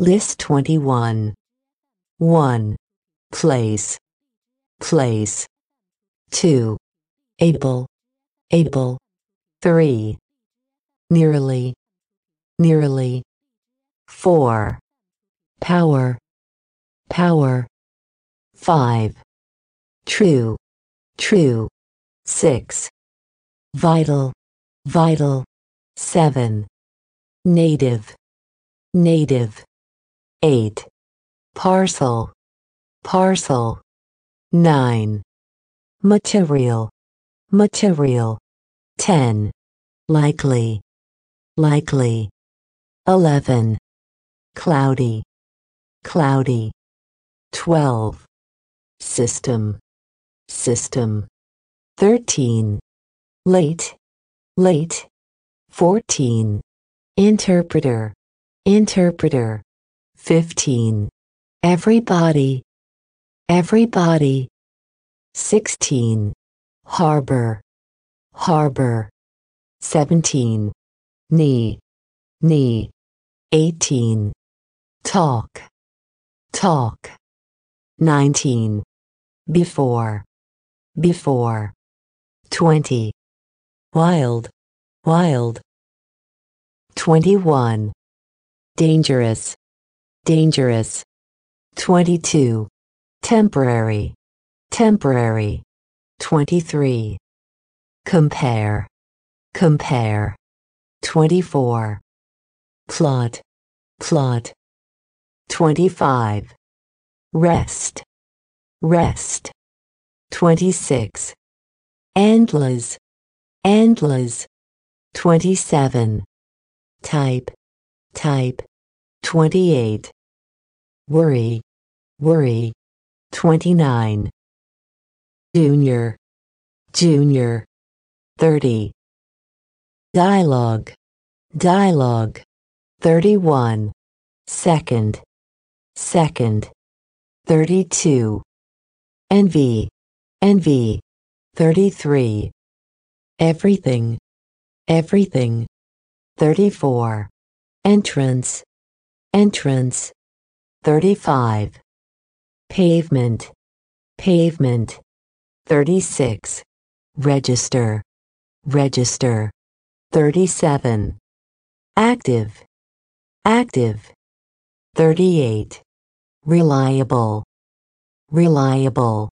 List 21. 1. Place. Place. 2. Able. Able. 3. Nearly. Nearly. 4. Power. Power. 5. True. True. 6. Vital. Vital. 7. Native. Native. 8. Parcel. Parcel. 9. Material. Material. 10. Likely. Likely. 11. Cloudy. Cloudy. 12. System. System. 13. Late. Late. 14. Interpreter. Interpreter. 15. Everybody. Everybody. 16. Harbor. Harbor. 17. Knee. Knee. 18. Talk. Talk. 19. Before. Before. 20. Wild. Wild. 21. Dangerous. Dangerous. 22. Temporary. Temporary. 23. Compare. Compare. 24. Plot. Plot. 25. Rest. Rest. 26. Endless. Endless. 27. Type. Type. 28. Worry. Worry. 29. Junior. Junior. 30. Dialogue. Dialogue. 31. Second. Second. 32. Envy. Envy. 33. Everything. Everything. 34. Entrance. Entrance. 35. Pavement. Pavement. 36. Register. Register. 37. Active. Active. 38. Reliable. Reliable.